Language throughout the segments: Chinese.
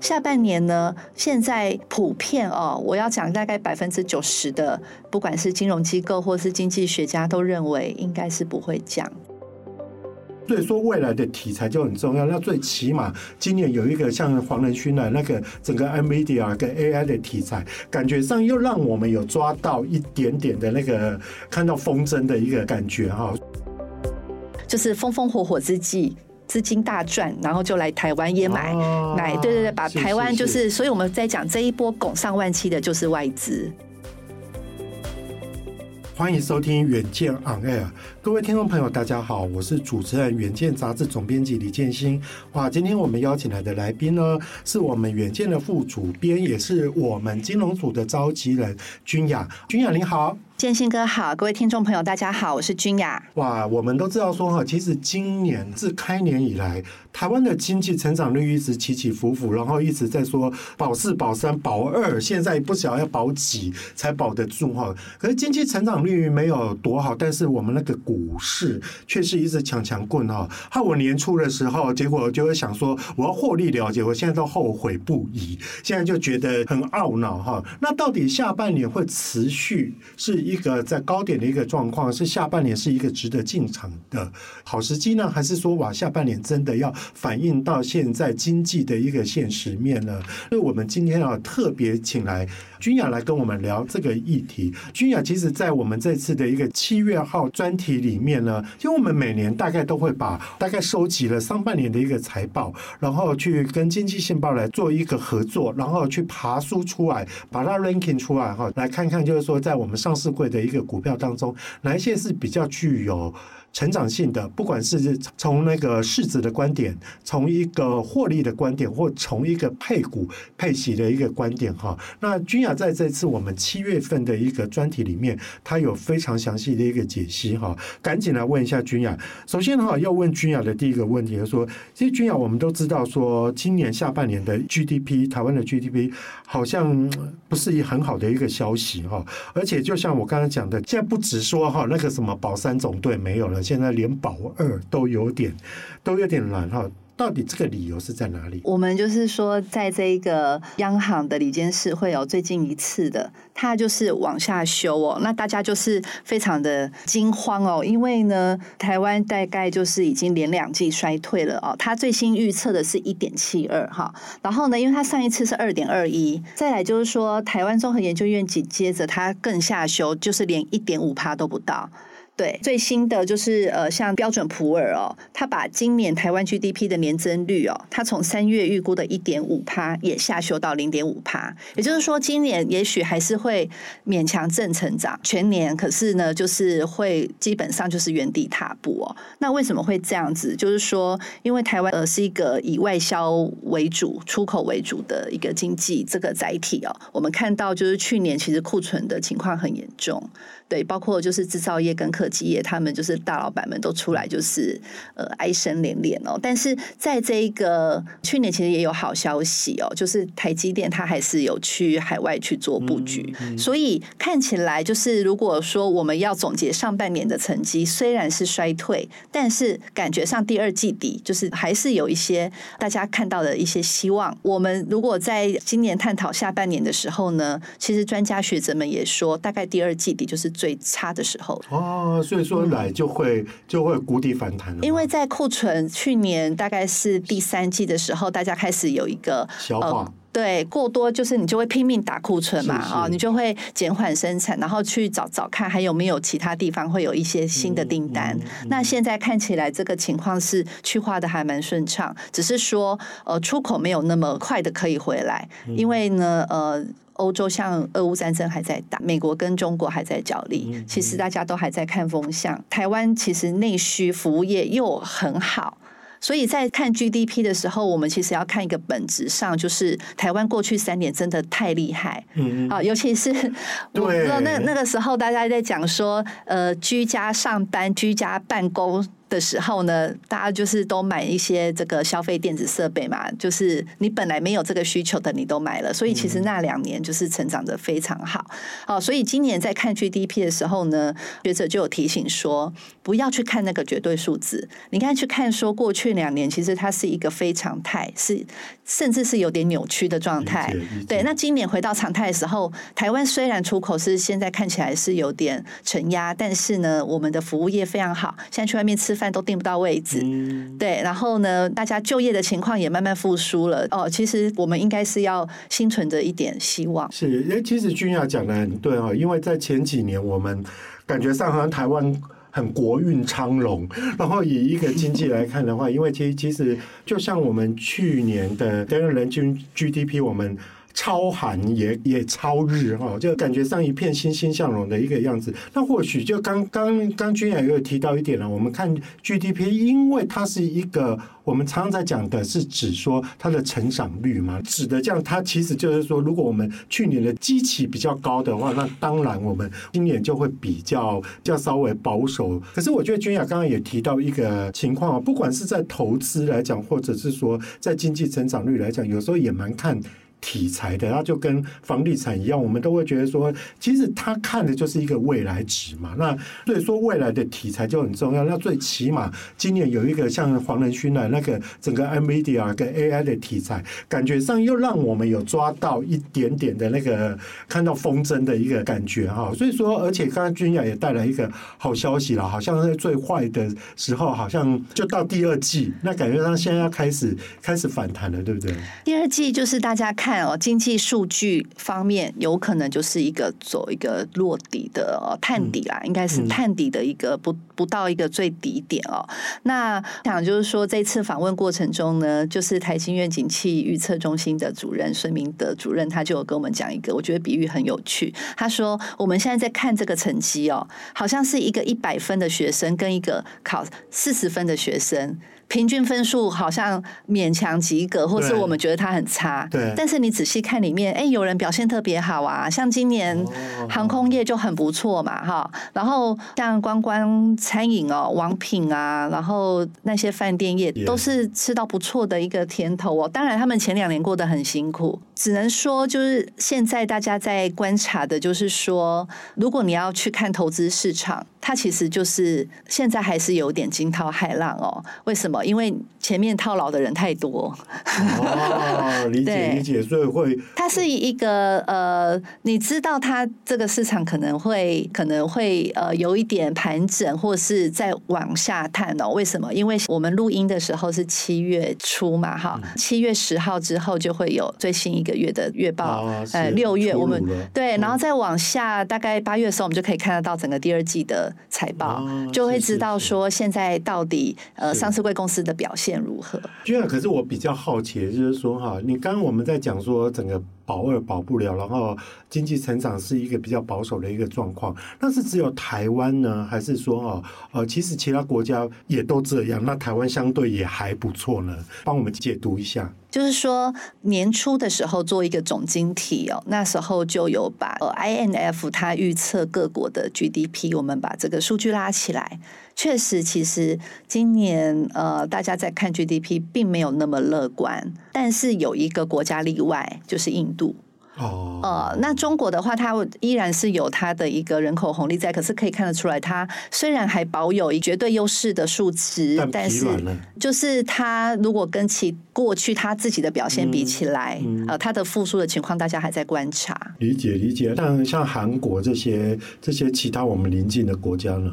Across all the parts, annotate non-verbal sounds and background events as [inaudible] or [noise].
下半年呢，现在普遍哦，我要讲大概百分之九十的，不管是金融机构或是经济学家都认为应该是不会降。所以说未来的题材就很重要。那最起码今年有一个像黄仁勋的那个整个 NVIDIA 跟 AI 的题材，感觉上又让我们有抓到一点点的那个看到风筝的一个感觉哈。就是风风火火之际，资金大赚，然后就来台湾也买、啊、买，对对对，把台湾就是，是，是，所以我们在讲这一波拱上万期的就是外资。欢迎收听远见 On Air，各位听众朋友，大家好，我是主持人远见杂志总编辑李建新。哇，今天我们邀请来的来宾呢，是我们远见的副主编，也是我们金融组的召集人君雅。君雅，你好。建新哥好，各位听众朋友大家好，我是君雅。哇，我们都知道说哈，其实今年自开年以来，台湾的经济成长率一直起起伏伏，然后一直在说保四、保三、保二，现在不晓得要保几才保得住哈。可是经济成长率没有多好，但是我们那个股市却是一直强强棍哈。害我年初的时候，结果就会想说我要获利了结，我现在都后悔不已，现在就觉得很懊恼哈。那到底下半年会持续是？一个在高点的一个状况，是下半年是一个值得进场的好时机呢，还是说哇，下半年真的要反映到现在经济的一个现实面呢？那我们今天啊特别请来君雅来跟我们聊这个议题。君雅其实在我们这次的一个七月号专题里面呢，因为我们每年大概都会把大概收集了上半年的一个财报，然后去跟经济信报来做一个合作，然后去爬梳出来，把它 ranking 出来哈，来看看就是说在我们上市柜的一个股票当中，哪一些是比较具有成长性的，不管是从那个市值的观点，从一个获利的观点，或从一个配股配息的一个观点哈。那君雅在这次我们七月份的一个专题里面，它有非常详细的一个解析哈。赶紧来问一下君雅。首先哈，要问君雅的第一个问题就是说，其实君雅我们都知道说，今年下半年的 GDP，台湾的 GDP 好像不是一很好的一个消息哈。而且就像我刚才讲的，现在不止说哈那个什么保三总队没有了。现在连保二都有点，都有点难哈。到底这个理由是在哪里？我们就是说，在这个央行的理监事会有最近一次的，它就是往下修哦。那大家就是非常的惊慌哦，因为呢，台湾大概就是已经连两季衰退了哦。它最新预测的是一点七二哈，然后呢，因为它上一次是二点二一，再来就是说，台湾综合研究院紧接着它更下修，就是连一点五趴都不到。对，最新的就是呃，像标准普尔哦，他把今年台湾 GDP 的年增率哦，他从三月预估的一点五趴也下修到零点五趴，也就是说，今年也许还是会勉强正成长全年，可是呢，就是会基本上就是原地踏步哦。那为什么会这样子？就是说，因为台湾呃是一个以外销为主、出口为主的一个经济这个载体哦，我们看到就是去年其实库存的情况很严重。对，包括就是制造业跟科技业，他们就是大老板们都出来，就是呃哀声连连哦。但是在这一个去年，其实也有好消息哦，就是台积电它还是有去海外去做布局，嗯嗯、所以看起来就是如果说我们要总结上半年的成绩，虽然是衰退，但是感觉上第二季底就是还是有一些大家看到的一些希望。我们如果在今年探讨下半年的时候呢，其实专家学者们也说，大概第二季底就是。最差的时候哦，所以说来就会、嗯、就会谷底反弹了。因为在库存去年大概是第三季的时候，大家开始有一个消化、呃，对，过多就是你就会拼命打库存嘛啊、哦，你就会减缓生产，然后去找找看还有没有其他地方会有一些新的订单。嗯嗯嗯、那现在看起来这个情况是去化的还蛮顺畅，只是说呃出口没有那么快的可以回来，嗯、因为呢呃。欧洲像俄乌战争还在打，美国跟中国还在角力，其实大家都还在看风向。台湾其实内需服务业又很好，所以在看 GDP 的时候，我们其实要看一个本质上，就是台湾过去三年真的太厉害。嗯啊，尤其是 [laughs] 我不知道那那个时候大家在讲说，呃，居家上班、居家办公。的时候呢，大家就是都买一些这个消费电子设备嘛，就是你本来没有这个需求的，你都买了，所以其实那两年就是成长的非常好。哦，所以今年在看 GDP 的时候呢，学者就有提醒说，不要去看那个绝对数字，你看去看说过去两年其实它是一个非常态，是甚至是有点扭曲的状态。对，那今年回到常态的时候，台湾虽然出口是现在看起来是有点承压，但是呢，我们的服务业非常好，现在去外面吃饭都订不到位置。嗯、对，然后呢，大家就业的情况也慢慢复苏了。哦，其实我们应该是要心存着一点希望。是，哎，其实君雅讲的很对哈，因为在前几年我们感觉上好像台湾很国运昌隆，[laughs] 然后以一个经济来看的话，因为其实其实就像我们去年的跟人均 GDP，我们。超寒也也超日哈，就感觉上一片欣欣向荣的一个样子。那或许就刚刚刚君雅也有提到一点了，我们看 GDP，因为它是一个我们常常在讲的是指说它的成长率嘛，指的这样，它其实就是说，如果我们去年的基期比较高的话，那当然我们今年就会比较较稍微保守。可是我觉得君雅刚刚也提到一个情况啊，不管是在投资来讲，或者是说在经济成长率来讲，有时候也蛮看。题材的，它就跟房地产一样，我们都会觉得说，其实他看的就是一个未来值嘛。那所以说，未来的题材就很重要。那最起码今年有一个像黄仁勋的那个整个 NVIDIA 跟 AI 的题材，感觉上又让我们有抓到一点点的那个看到风筝的一个感觉哈。所以说，而且刚刚君雅也带来一个好消息了，好像在最坏的时候，好像就到第二季，那感觉上现在要开始开始反弹了，对不对？第二季就是大家看。看哦，经济数据方面有可能就是一个走一个落底的哦，探底啦，应该是探底的一个不不到一个最低点哦。那想就是说，这次访问过程中呢，就是台新院景气预测中心的主任孙明德主任，他就有跟我们讲一个，我觉得比喻很有趣。他说，我们现在在看这个成绩哦，好像是一个一百分的学生跟一个考四十分的学生。平均分数好像勉强及格，或是我们觉得它很差。对。但是你仔细看里面，哎，有人表现特别好啊，像今年航空业就很不错嘛，哈。然后像观光餐饮哦，王品啊，然后那些饭店业都是吃到不错的一个甜头哦。当然，他们前两年过得很辛苦，只能说就是现在大家在观察的，就是说，如果你要去看投资市场，它其实就是现在还是有点惊涛骇浪哦。为什么？因为前面套牢的人太多，哦，[laughs] 理解理解，所以会它是一个呃，你知道它这个市场可能会可能会呃有一点盘整，或是在往下探哦。为什么？因为我们录音的时候是七月初嘛，哈，七月十号之后就会有最新一个月的月报，啊、呃，六月我们对，然后再往下，大概八月的时候，我们就可以看得到整个第二季的财报，啊、就会知道说现在到底呃上市贵公司的表现如何？君雅，可是我比较好奇就是说哈，你刚刚我们在讲说整个保二保不了，然后经济成长是一个比较保守的一个状况，那是只有台湾呢，还是说哦呃，其实其他国家也都这样？那台湾相对也还不错呢？帮我们解读一下。就是说年初的时候做一个总经体哦，那时候就有把呃 INF 它预测各国的 GDP，我们把这个数据拉起来。确实，其实今年呃，大家在看 GDP 并没有那么乐观，但是有一个国家例外，就是印度。哦，呃，那中国的话，它依然是有它的一个人口红利在，可是可以看得出来，它虽然还保有一绝对优势的数值，但，但是就是它如果跟其过去它自己的表现比起来，嗯嗯、呃，它的复苏的情况，大家还在观察。理解理解，但像韩国这些这些其他我们邻近的国家呢？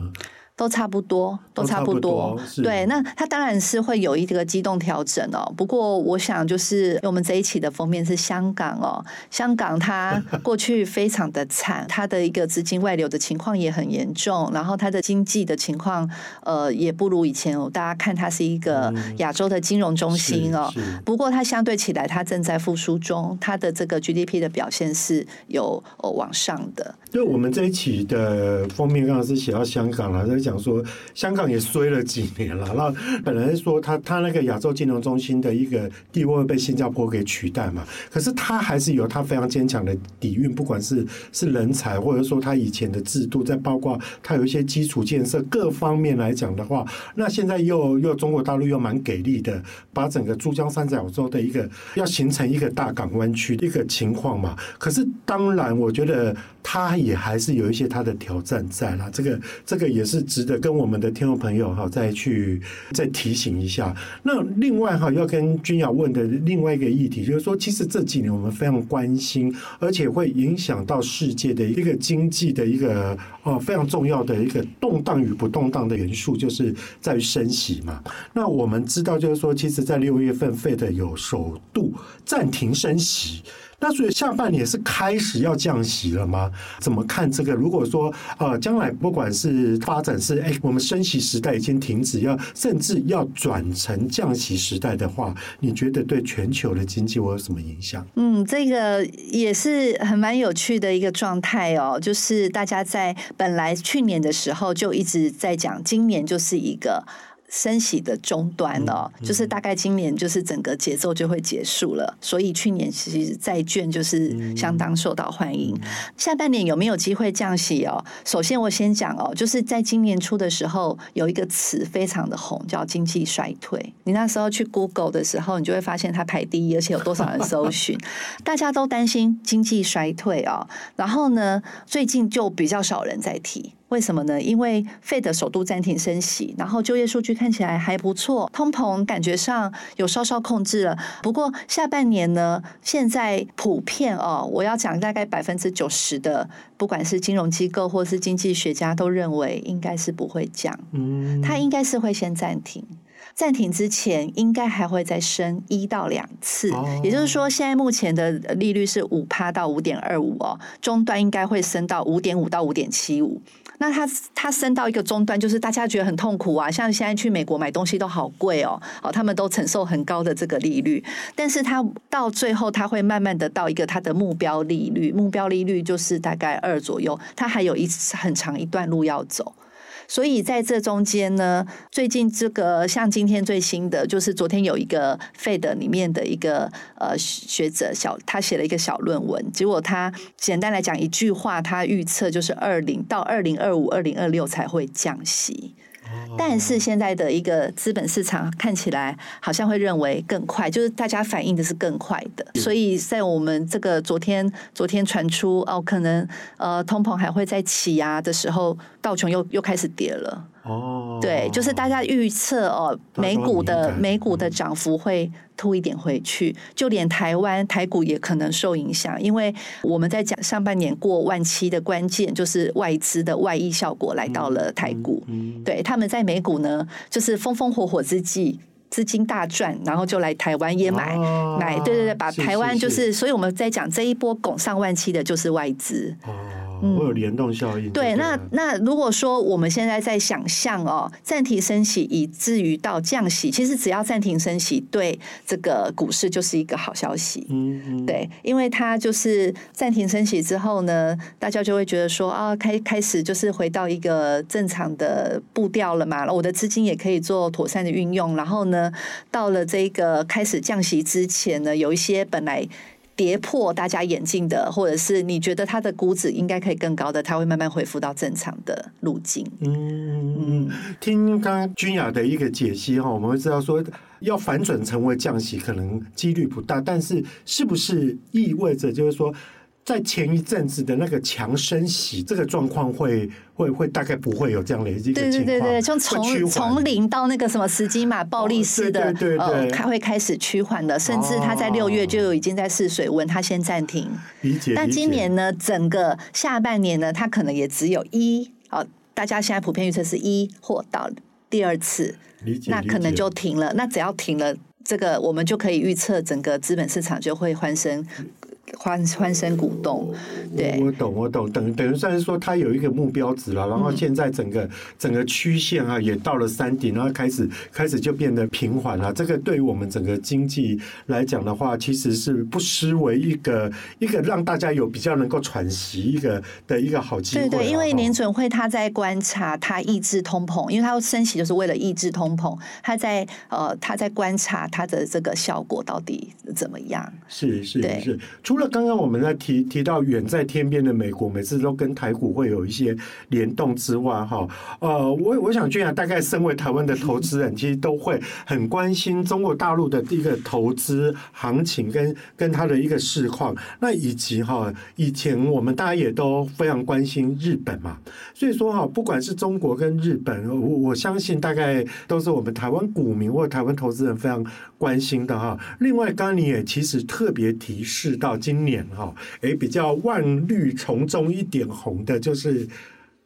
都差不多，都差不多。对，那它当然是会有一个机动调整哦。不过，我想就是我们这一期的封面是香港哦，香港它 [laughs] 过去非常的惨，它的一个资金外流的情况也很严重，然后它的经济的情况呃也不如以前哦。大家看它是一个亚洲的金融中心哦，不过它相对起来，它正在复苏中，它的这个 GDP 的表现是有往上的。就我们这一期的封面刚刚是写到香港了。讲说，香港也衰了几年了。那本来说他他那个亚洲金融中心的一个地位被新加坡给取代嘛，可是他还是有他非常坚强的底蕴，不管是是人才，或者说他以前的制度，再包括他有一些基础建设各方面来讲的话，那现在又又中国大陆又蛮给力的，把整个珠江三角洲的一个要形成一个大港湾区的一个情况嘛。可是当然，我觉得他也还是有一些他的挑战在啦。这个这个也是值得跟我们的听众朋友哈再去再提醒一下。那另外哈要跟君雅问的另外一个议题就是说，其实这几年我们非常关心，而且会影响到世界的一个经济的一个哦非常重要的一个动荡与不动荡的元素，就是在于升息嘛。那我们知道就是说，其实在六月份 Fed 有首度暂停升息。那所以下半年是开始要降息了吗？怎么看这个？如果说呃，将来不管是发展是哎，我们升息时代已经停止，要甚至要转成降息时代的话，你觉得对全球的经济会有什么影响？嗯，这个也是很蛮有趣的一个状态哦。就是大家在本来去年的时候就一直在讲，今年就是一个。升息的终端哦，就是大概今年就是整个节奏就会结束了，所以去年其实债券就是相当受到欢迎。下半年有没有机会降息哦？首先我先讲哦，就是在今年初的时候有一个词非常的红，叫经济衰退。你那时候去 Google 的时候，你就会发现它排第一，而且有多少人搜寻，[laughs] 大家都担心经济衰退哦。然后呢，最近就比较少人在提。为什么呢？因为 Fed 首度暂停升息，然后就业数据看起来还不错，通膨感觉上有稍稍控制了。不过下半年呢，现在普遍哦，我要讲大概百分之九十的，不管是金融机构或是经济学家都认为应该是不会降，嗯，它应该是会先暂停。暂停之前，应该还会再升一到两次，也就是说，现在目前的利率是五趴到五点二五哦，终端应该会升到五点五到五点七五。那它它升到一个终端，就是大家觉得很痛苦啊，像现在去美国买东西都好贵哦，哦，他们都承受很高的这个利率，但是它到最后，它会慢慢的到一个它的目标利率，目标利率就是大概二左右，它还有一很长一段路要走。所以在这中间呢，最近这个像今天最新的，就是昨天有一个 Fed 里面的一个呃学者小，他写了一个小论文，结果他简单来讲一句话，他预测就是二零到二零二五、二零二六才会降息。但是现在的一个资本市场看起来好像会认为更快，就是大家反应的是更快的。所以在我们这个昨天昨天传出哦，可能呃通膨还会再起啊的时候，道琼又又开始跌了。哦，对，就是大家预测哦，美股的美股的涨幅会吐一点回去，就连台湾台股也可能受影响，因为我们在讲上半年过万七的关键就是外资的外溢效果来到了台股，对，他们在美股呢，就是风风火火之际。资金大赚，然后就来台湾也买、哦、买，对对对，把台湾就是，是，是，所以我们在讲这一波拱上万七的，就是外资。哦会有联动效应。对，那那如果说我们现在在想象哦，暂停升息以至于到降息，其实只要暂停升息，对这个股市就是一个好消息。嗯嗯。对，因为它就是暂停升息之后呢，大家就会觉得说啊，开开始就是回到一个正常的步调了嘛，我的资金也可以做妥善的运用。然后呢，到了这个开始降息之前呢，有一些本来。跌破大家眼镜的，或者是你觉得它的估值应该可以更高的，它会慢慢恢复到正常的路径。嗯，听刚刚君雅的一个解析哈，我们会知道说要反转成为降息，可能几率不大，但是是不是意味着就是说？在前一阵子的那个强升息，这个状况会会会大概不会有这样的一个情况，对对对对，从从从零到那个什么十几码暴力式的，哦、对对对对呃，它会开始趋缓的，甚至它在六月就已经在试水温，它先暂停。理解。那今年呢，整个下半年呢，它可能也只有一，哦，大家现在普遍预测是一或到第二次，理解。那可能就停了。那只要停了，这个我们就可以预测整个资本市场就会欢声。欢欢声鼓动。对，我懂，我懂，等等于算是说它有一个目标值了，然后现在整个、嗯、整个曲线啊也到了山顶，然后开始开始就变得平缓了。这个对于我们整个经济来讲的话，其实是不失为一个一个让大家有比较能够喘息一个的一个好机会。对对，因为联准会他在观察，他抑制通膨，因为他要升息就是为了抑制通膨，他在呃他在观察他的这个效果到底怎么样。是是是，除了刚刚我们在提提到远在天边的美国，每次都跟台股会有一些联动之外，哈，呃，我我想俊雅大概身为台湾的投资人，其实都会很关心中国大陆的一个投资行情跟跟它的一个市况，那以及哈，以前我们大家也都非常关心日本嘛，所以说哈，不管是中国跟日本，我我相信大概都是我们台湾股民或台湾投资人非常关心的哈。另外，刚你也其实特别提示到今年哈，诶，比较万绿丛中一点红的就是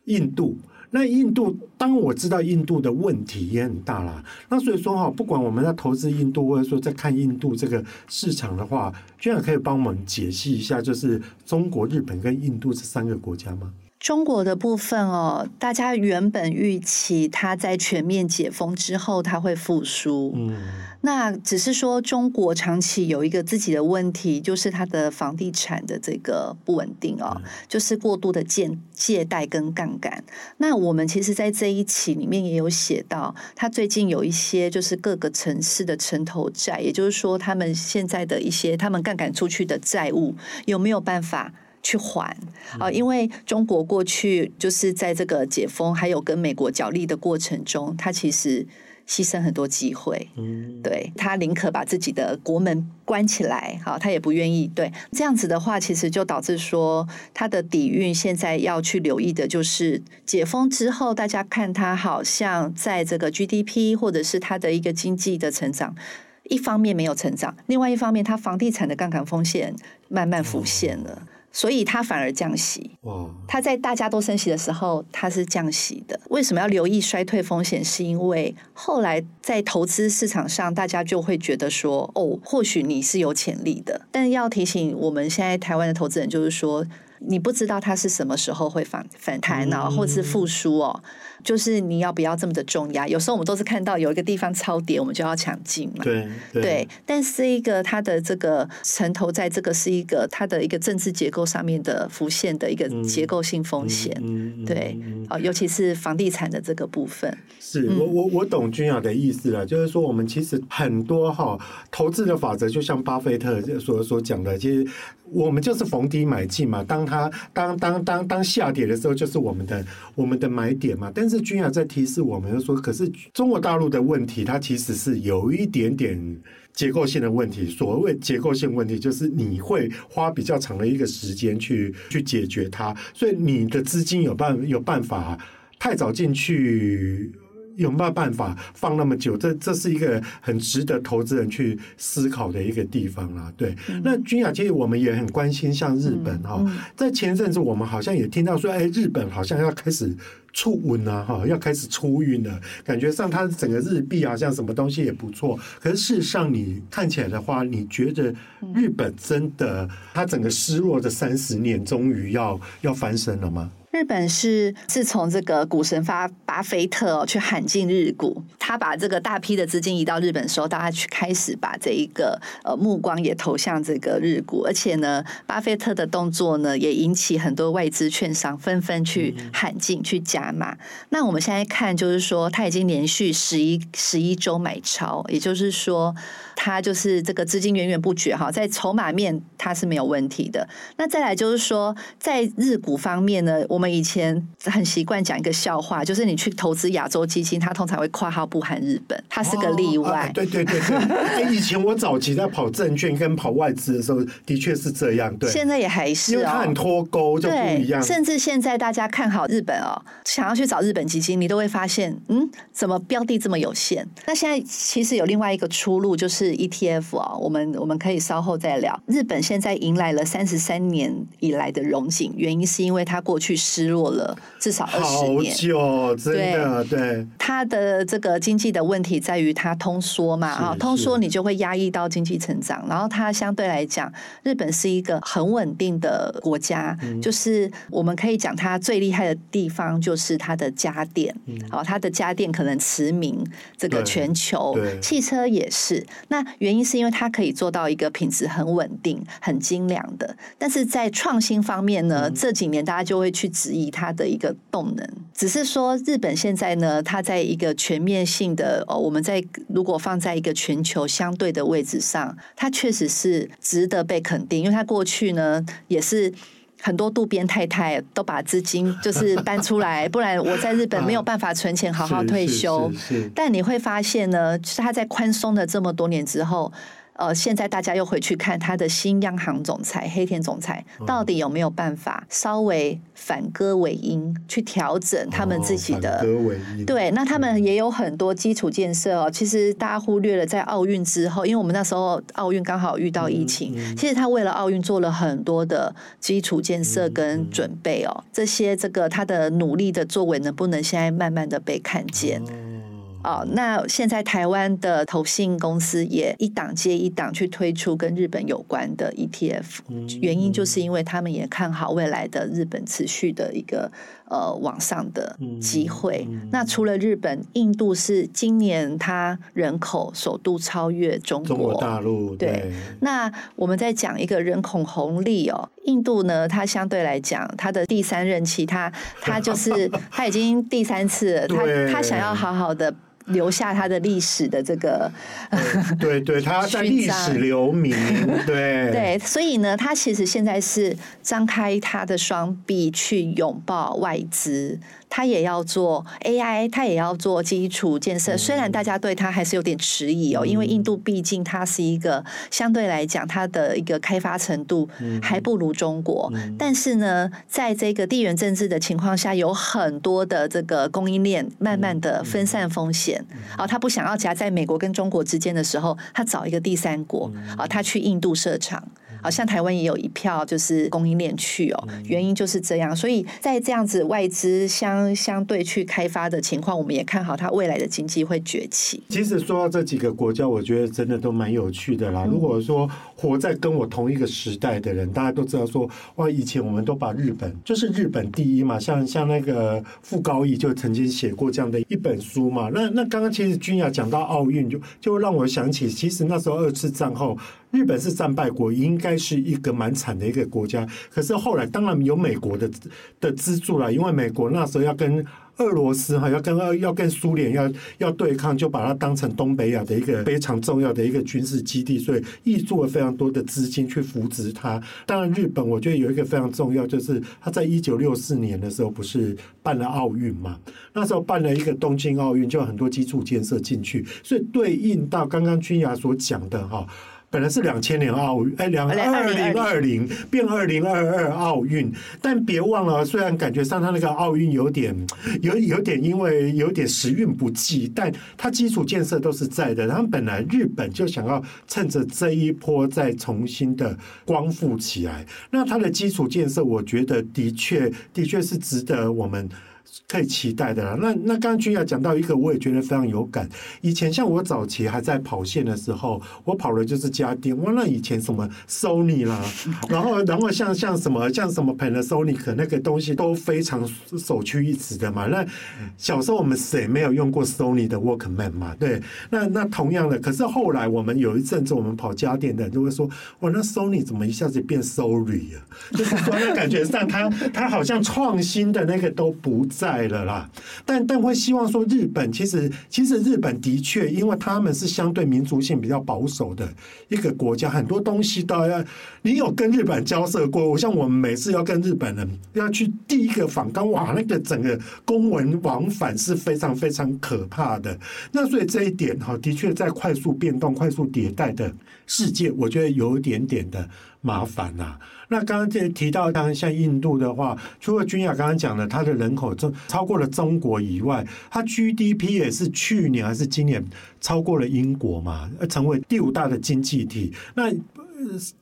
印度。那印度，当我知道印度的问题也很大啦。那所以说哈，不管我们在投资印度，或者说在看印度这个市场的话，居然可以帮我们解析一下，就是中国、日本跟印度这三个国家吗？中国的部分哦，大家原本预期它在全面解封之后，它会复苏。嗯，那只是说中国长期有一个自己的问题，就是它的房地产的这个不稳定哦，嗯、就是过度的借借贷跟杠杆。那我们其实，在这一期里面也有写到，它最近有一些就是各个城市的城投债，也就是说，他们现在的一些他们杠杆出去的债务有没有办法？去还啊，因为中国过去就是在这个解封，还有跟美国角力的过程中，他其实牺牲很多机会。嗯，对，他宁可把自己的国门关起来，好，他也不愿意。对，这样子的话，其实就导致说他的底蕴现在要去留意的就是解封之后，大家看他好像在这个 GDP 或者是他的一个经济的成长，一方面没有成长，另外一方面，他房地产的杠杆风险慢慢浮现了。所以它反而降息。哇！它在大家都升息的时候，它是降息的。为什么要留意衰退风险？是因为后来在投资市场上，大家就会觉得说，哦，或许你是有潜力的。但要提醒我们现在台湾的投资人，就是说，你不知道它是什么时候会反反弹啊，或者是复苏哦。就是你要不要这么的重压？有时候我们都是看到有一个地方超跌，我们就要抢进嘛。对对，对。但是一个它的这个城投在，这个是一个它的一个政治结构上面的浮现的一个结构性风险。嗯、对，哦，尤其是房地产的这个部分。是我我我懂君雅的意思了，就是说我们其实很多哈投资的法则，就像巴菲特所所讲的，其实我们就是逢低买进嘛。当它当当当当下跌的时候，就是我们的我们的买点嘛。但是是君雅在提示我们说，可是中国大陆的问题，它其实是有一点点结构性的问题。所谓结构性问题，就是你会花比较长的一个时间去去解决它，所以你的资金有办有办法太早进去。有没有办法放那么久？这这是一个很值得投资人去思考的一个地方啦。对，嗯、那君雅，其实我们也很关心，像日本哈，嗯嗯、在前阵子我们好像也听到说，哎，日本好像要开始出温了哈，要开始出运了，感觉上它整个日币好像什么东西也不错。可是事实上，你看起来的话，你觉得日本真的它整个失落的三十年，终于要要翻身了吗？日本是自从这个股神发巴菲特哦去喊进日股，他把这个大批的资金移到日本的时候，大家去开始把这一个呃目光也投向这个日股，而且呢，巴菲特的动作呢也引起很多外资券商纷纷去喊进去加码。那我们现在看就是说，他已经连续十一十一周买超，也就是说。他就是这个资金源源不绝哈，在筹码面他是没有问题的。那再来就是说，在日股方面呢，我们以前很习惯讲一个笑话，就是你去投资亚洲基金，它通常会括号不含日本，它是个例外。哦啊、对对对对，哎，以前我早期在跑证券跟跑外资的时候，的确是这样。对，现在也还是、哦，因为它很脱钩，就不一样。甚至现在大家看好日本哦，想要去找日本基金，你都会发现，嗯，怎么标的这么有限？那现在其实有另外一个出路，就是。ETF 啊，我们我们可以稍后再聊。日本现在迎来了三十三年以来的荣景，原因是因为它过去失落了至少二十年。好久，真的对。对它的这个经济的问题在于它通缩嘛，啊，通缩你就会压抑到经济成长。然后它相对来讲，日本是一个很稳定的国家，嗯、就是我们可以讲它最厉害的地方就是它的家电，好、嗯，它的家电可能驰名这个全球，汽车也是。那原因是因为它可以做到一个品质很稳定、很精良的，但是在创新方面呢，嗯、这几年大家就会去质疑它的一个动能。只是说日本现在呢，它在一个全面性的哦，我们在如果放在一个全球相对的位置上，它确实是值得被肯定，因为它过去呢也是很多渡边太太都把资金就是搬出来，[laughs] 不然我在日本没有办法存钱好好退休。但你会发现呢，就是他在宽松了这么多年之后。呃，现在大家又回去看他的新央行总裁黑田总裁，到底有没有办法稍微反戈为音，去调整他们自己的？对，那他们也有很多基础建设哦。其实大家忽略了，在奥运之后，因为我们那时候奥运刚好遇到疫情，其实他为了奥运做了很多的基础建设跟准备哦。这些这个他的努力的作为，能不能现在慢慢的被看见？哦，那现在台湾的投信公司也一档接一档去推出跟日本有关的 ETF，原因就是因为他们也看好未来的日本持续的一个呃往上的机会。那除了日本，印度是今年它人口首度超越中国，中国大陆。对，对，那我们再讲一个人口红利哦，印度呢，它相对来讲，它的第三任期，它它就是 [laughs] 它已经第三次了，它它想要好好的。留下他的历史的这个，[laughs] 对对，他在历史留名，对 [laughs] 对，所以呢，他其实现在是张开他的双臂去拥抱外资。他也要做 AI，他也要做基础建设。虽然大家对他还是有点迟疑哦，因为印度毕竟它是一个相对来讲，它的一个开发程度还不如中国。但是呢，在这个地缘政治的情况下，有很多的这个供应链慢慢的分散风险。啊，他不想要夹在美国跟中国之间的时候，他找一个第三国啊，他去印度设厂。好像台湾也有一票就是供应链去哦，原因就是这样，所以在这样子外资相相对去开发的情况，我们也看好它未来的经济会崛起。其实说到这几个国家，我觉得真的都蛮有趣的啦。如果说活在跟我同一个时代的人，大家都知道说，哇，以前我们都把日本就是日本第一嘛，像像那个傅高义就曾经写过这样的一本书嘛。那那刚刚其实君雅讲到奥运，就就让我想起，其实那时候二次战后。日本是战败国，应该是一个蛮惨的一个国家。可是后来当然有美国的的资助了，因为美国那时候要跟俄罗斯哈，要跟要跟苏联要要对抗，就把它当成东北亚的一个非常重要的一个军事基地，所以挹注了非常多的资金去扶植它。当然，日本我觉得有一个非常重要，就是他在一九六四年的时候不是办了奥运嘛？那时候办了一个东京奥运，就很多基础建设进去，所以对应到刚刚君雅所讲的哈。本来是两千年奥运，哎，两二零二零变二零二二奥运，但别忘了，虽然感觉上他那个奥运有点有有点因为有点时运不济，但它基础建设都是在的。他们本来日本就想要趁着这一波再重新的光复起来，那它的基础建设，我觉得的确的确是值得我们。可以期待的啦。那那刚刚君雅讲到一个，我也觉得非常有感。以前像我早期还在跑线的时候，我跑的就是家电。哇，那以前什么 Sony 啦，[laughs] 然后然后像像什么像什么 Panasonic 那个东西都非常首屈一指的嘛。那小时候我们谁没有用过 Sony 的 Walkman 嘛？对，那那同样的，可是后来我们有一阵子我们跑家电的人就会说，哇，那 Sony 怎么一下子变 Sorry 啊？就是说那感觉上它它好像创新的那个都不在了啦，但但会希望说日本其实其实日本的确，因为他们是相对民族性比较保守的一个国家，很多东西都要你有跟日本交涉过。我像我们每次要跟日本人要去第一个访纲，哇，那个整个公文往返是非常非常可怕的。那所以这一点哈，的确在快速变动、快速迭代的世界，我觉得有一点点的麻烦呐。那刚刚这提到，当然像印度的话，除了君雅刚刚讲的，它的人口中超过了中国以外，它 GDP 也是去年还是今年超过了英国嘛，成为第五大的经济体。那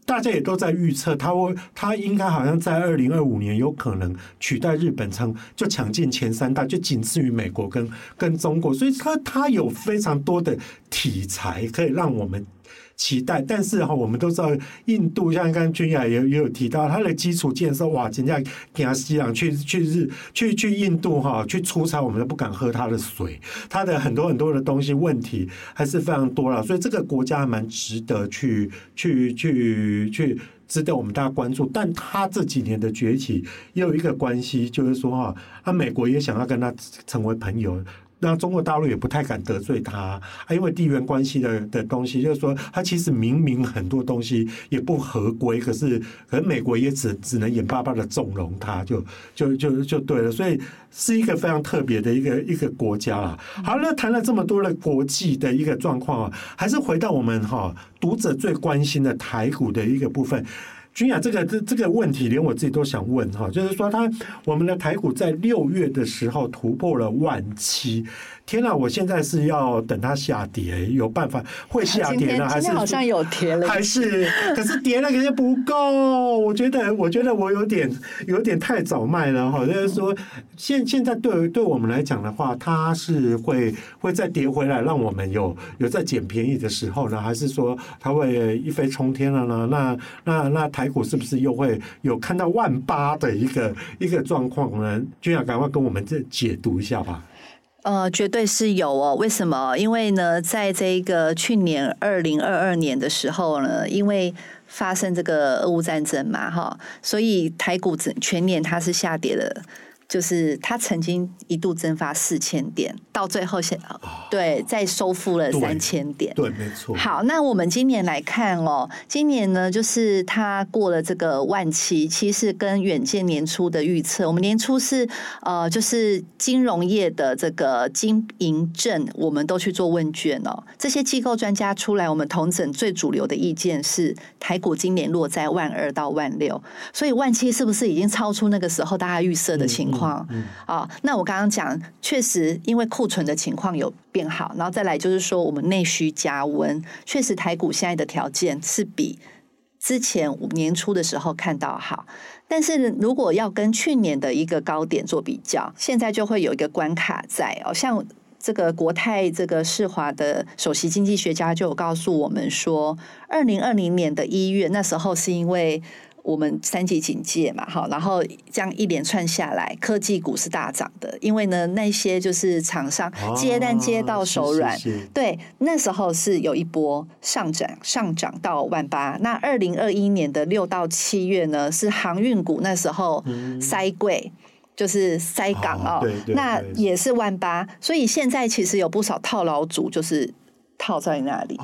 大家也都在预测，它会，它应该好像在二零二五年有可能取代日本成就抢进前三大，就仅次于美国跟跟中国，所以它它有非常多的题材可以让我们。期待，但是哈，我们都知道印度像刚君雅也也有提到，它的基础建设哇，人家给他西洋去去日去去印度哈去出差，我们都不敢喝它的水，它的很多很多的东西问题还是非常多了，所以这个国家还蛮值得去去去去值得我们大家关注。但他这几年的崛起也有一个关系，就是说哈，啊，美国也想要跟他成为朋友。那中国大陆也不太敢得罪他，啊，因为地缘关系的的东西，就是说他其实明明很多东西也不合规，可是可能美国也只只能眼巴巴的纵容他，就就就就对了，所以是一个非常特别的一个一个国家啊。好，那谈了这么多的国际的一个状况啊，还是回到我们哈读者最关心的台股的一个部分。君雅，这个这这个问题，连我自己都想问哈，就是说，他我们的台股在六月的时候突破了万七。天呐，我现在是要等它下跌，有办法会下跌呢？还是好像有跌了？[laughs] 还是可是跌了，可是不够。我觉得，我觉得我有点有点太早卖了哈。就是说，现现在对对我们来讲的话，它是会会再跌回来，让我们有有在捡便宜的时候呢？还是说它会一飞冲天了呢？那那那台股是不是又会有看到万八的一个一个状况呢？君雅，赶快跟我们这解读一下吧。呃，绝对是有哦。为什么？因为呢，在这个去年二零二二年的时候呢，因为发生这个俄乌战争嘛，哈，所以台股整全年它是下跌的。就是它曾经一度蒸发四千点，到最后现对再收复了三千点，对，对，没错。好，那我们今年来看哦，今年呢，就是它过了这个万七，其实跟远见年初的预测，我们年初是呃，就是金融业的这个经营证，我们都去做问卷哦，这些机构专家出来，我们同整最主流的意见是台股今年落在万二到万六，所以万七是不是已经超出那个时候大家预设的情况？况、嗯、啊，那我刚刚讲，确实因为库存的情况有变好，然后再来就是说我们内需加温，确实台股现在的条件是比之前年初的时候看到好，但是如果要跟去年的一个高点做比较，现在就会有一个关卡在哦，像这个国泰这个世华的首席经济学家就有告诉我们说，二零二零年的一月那时候是因为。我们三级警戒嘛，好，然后这样一连串下来，科技股是大涨的，因为呢，那些就是厂商接单接到手软，啊、是是是对，那时候是有一波上涨，上涨到万八。那二零二一年的六到七月呢，是航运股那时候塞柜，就是塞港哦，那也是万八。所以现在其实有不少套牢组，就是。套在那里。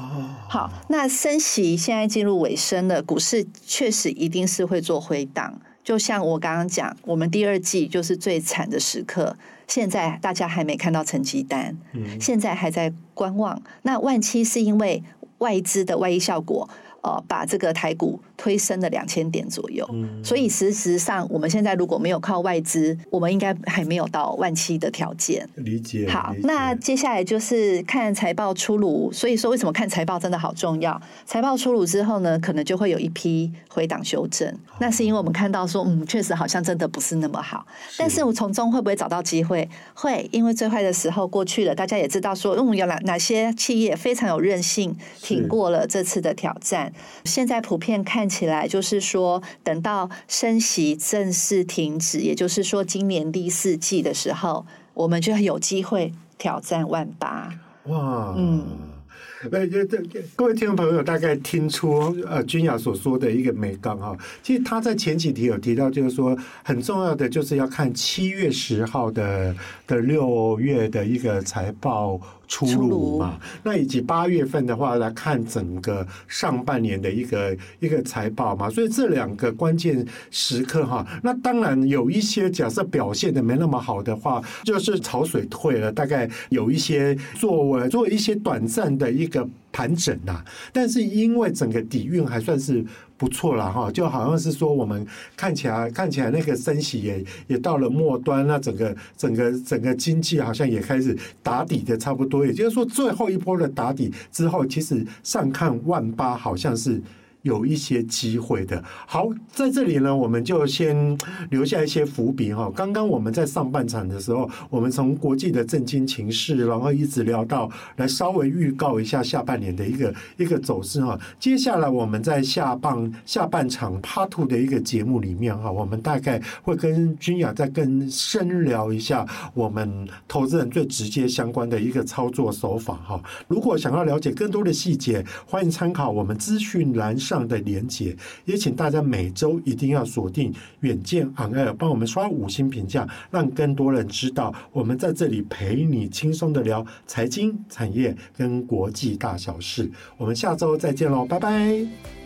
好，那升息现在进入尾声了，股市确实一定是会做回档。就像我刚刚讲，我们第二季就是最惨的时刻，现在大家还没看到成绩单，现在还在观望。那万七是因为外资的外溢效果。呃，把这个台股推升了两千点左右，嗯，所以事实上，我们现在如果没有靠外资，我们应该还没有到万七的条件。理解。好，那接下来就是看财报出炉，所以说为什么看财报真的好重要？财报出炉之后呢，可能就会有一批回档修正。哦，那是因为我们看到说，嗯，确实好像真的不是那么好。是。但是我从中会不会找到机会？会，因为最坏的时候过去了，大家也知道说，嗯，有哪哪些企业非常有韧性，挺过了这次的挑战。现在普遍看起来，就是说，等到升息正式停止，也就是说，今年第四季的时候，我们就有机会挑战万八。哇，嗯。那，这这各位听众朋友大概听出呃君雅所说的一个眉角哈，其实他在前几题有提到，就是说很重要的就是要看七月十号的的六月的一个财报出炉嘛，那以及八月份的话来看整个上半年的一个一个财报嘛，所以这两个关键时刻哈，那当然有一些假设表现的没那么好的话，就是潮水退了，大概有一些作为做一些短暂的一个。盘整呐，但是因为整个底蕴还算是不错了哈，就好像是说我们看起来看起来那个升息也也到了末端，那整个整个整个经济好像也开始打底的差不多，也就是说最后一波的打底之后，其实上看万八好像是有一些机会的。好，在这里呢，我们就先留下一些伏笔哈。刚刚我们在上半场的时候，我们从国际的政经情势，然后一直聊到来稍微预告一下下半年的一个一个走势哈。接下来我们在下半下半场 Part Two 的一个节目里面哈，我们大概会跟君雅再更深聊一下我们投资人最直接相关的一个操作手法哈。如果想要了解更多的细节，欢迎参考我们资讯栏上上的连结。也请大家每周一定要锁定远见 On Air，帮我们刷五星评价，让更多人知道我们在这里陪你轻松的聊财经、产业跟国际大小事。我们下周再见喽，拜拜。